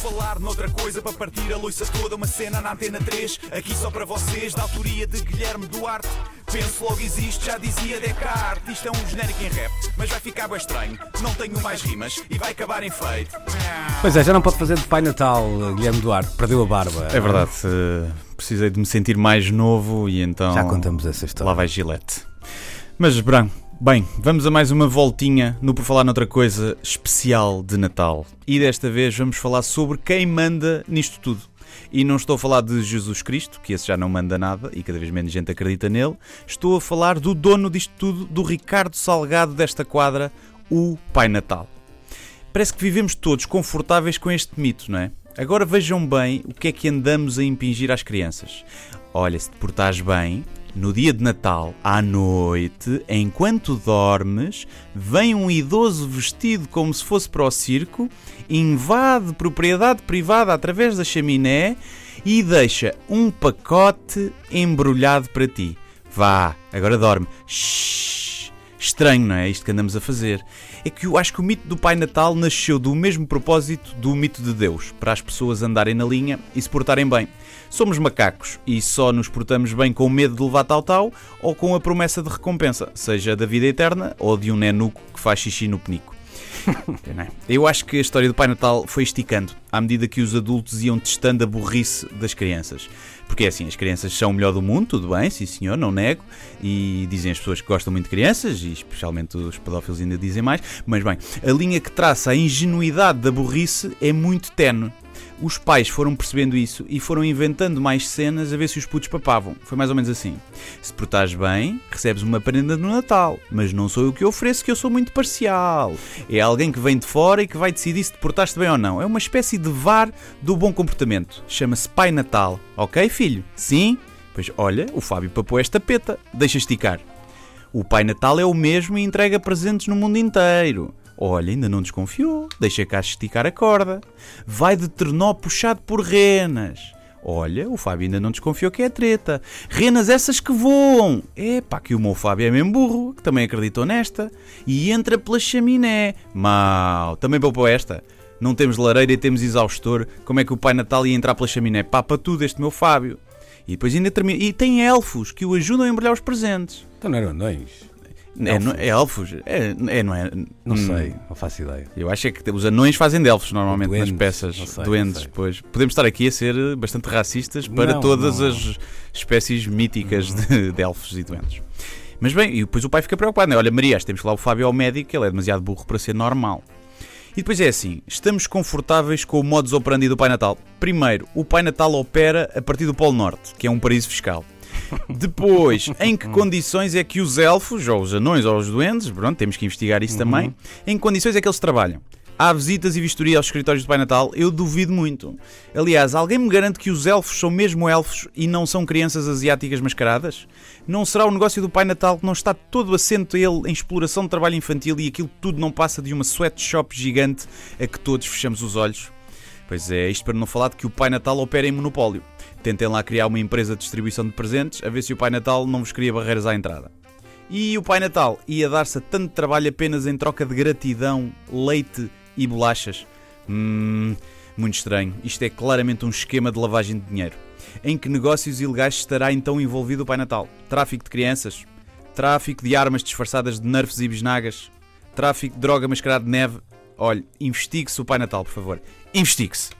falar noutra coisa para partir a loiça toda, uma cena na antena 3, aqui só para vocês, da autoria de Guilherme Duarte. Penso logo existe, já dizia Descartes. Isto é um genérico em rap, mas vai ficar bem estranho. Não tenho mais rimas e vai acabar em feito. Pois é, já não pode fazer de Pai Natal, Guilherme Duarte, perdeu a barba. É verdade, eh, precisei de me sentir mais novo e então. Já contamos essa história. Lá vai Gillette. Mas, Branco, bem, vamos a mais uma voltinha no Por Falar Noutra Coisa especial de Natal. E desta vez vamos falar sobre quem manda nisto tudo. E não estou a falar de Jesus Cristo, que esse já não manda nada e cada vez menos gente acredita nele. Estou a falar do dono disto tudo, do Ricardo Salgado desta quadra, o Pai Natal. Parece que vivemos todos confortáveis com este mito, não é? Agora vejam bem o que é que andamos a impingir às crianças. Olha, se te portares bem, no dia de Natal, à noite, enquanto dormes, vem um idoso vestido como se fosse para o circo, invade propriedade privada através da chaminé e deixa um pacote embrulhado para ti. Vá, agora dorme. Shhh. Estranho, não é? Isto que andamos a fazer. É que eu acho que o mito do Pai Natal nasceu do mesmo propósito do mito de Deus, para as pessoas andarem na linha e se portarem bem. Somos macacos e só nos portamos bem com medo de levar tal-tal ou com a promessa de recompensa, seja da vida eterna ou de um nenuco que faz xixi no penico. É? Eu acho que a história do Pai Natal foi esticando à medida que os adultos iam testando a burrice das crianças. Porque é assim, as crianças são o melhor do mundo, tudo bem, sim senhor, não nego. E dizem as pessoas que gostam muito de crianças, e especialmente os pedófilos ainda dizem mais. Mas bem, a linha que traça a ingenuidade da burrice é muito tenue os pais foram percebendo isso e foram inventando mais cenas a ver se os putos papavam. Foi mais ou menos assim. Se portares bem, recebes uma prenda no Natal, mas não sou eu que ofereço, que eu sou muito parcial. É alguém que vem de fora e que vai decidir se te portaste bem ou não. É uma espécie de VAR do bom comportamento. Chama-se Pai Natal. Ok, filho? Sim? Pois olha, o Fábio papou esta peta. Deixa esticar. O Pai Natal é o mesmo e entrega presentes no mundo inteiro. Olha, ainda não desconfiou. Deixa cá esticar a corda. Vai de trenó puxado por renas. Olha, o Fábio ainda não desconfiou que é treta. Renas essas que voam. É pá, que o meu Fábio é mesmo burro, que também acreditou nesta. E entra pela chaminé. Mal, também poupou esta. Não temos lareira e temos exaustor. Como é que o Pai Natal ia entrar pela chaminé? Papa tudo este meu Fábio. E depois ainda termina. E tem elfos que o ajudam a embrulhar os presentes. Então não eram anões. É, elfos. é elfos? É, é, não é? Não hum. sei, não faço ideia. Eu acho é que os anões fazem de elfos normalmente duendes, nas peças. Sei, duendes, pois. Podemos estar aqui a ser bastante racistas para não, todas não. as espécies míticas de, de, elfos e duendes. Mas bem, e depois o pai fica preocupado, né? Olha, Maria, temos lá o Fábio ao médico, ele é demasiado burro para ser normal. E depois é assim, estamos confortáveis com o modus operandi do Pai Natal. Primeiro, o Pai Natal opera a partir do Polo Norte, que é um paraíso fiscal. Depois, em que condições é que os elfos, ou os anões, ou os duendes, pronto, temos que investigar isso uhum. também, em que condições é que eles trabalham? Há visitas e vistoria aos escritórios do Pai Natal? Eu duvido muito. Aliás, alguém me garante que os elfos são mesmo elfos e não são crianças asiáticas mascaradas? Não será o negócio do Pai Natal que não está todo assento ele em exploração de trabalho infantil e aquilo tudo não passa de uma sweatshop gigante a que todos fechamos os olhos? Pois é, isto para não falar de que o Pai Natal opera em monopólio. Tentem lá criar uma empresa de distribuição de presentes a ver se o Pai Natal não vos cria barreiras à entrada. E o Pai Natal ia dar-se a tanto trabalho apenas em troca de gratidão, leite e bolachas? Hum, muito estranho. Isto é claramente um esquema de lavagem de dinheiro. Em que negócios ilegais estará então envolvido o Pai Natal? Tráfico de crianças? Tráfico de armas disfarçadas de nerfs e bisnagas? Tráfico de droga mascarada de neve? Olhe, investigue-se o Pai Natal, por favor. Investigue-se.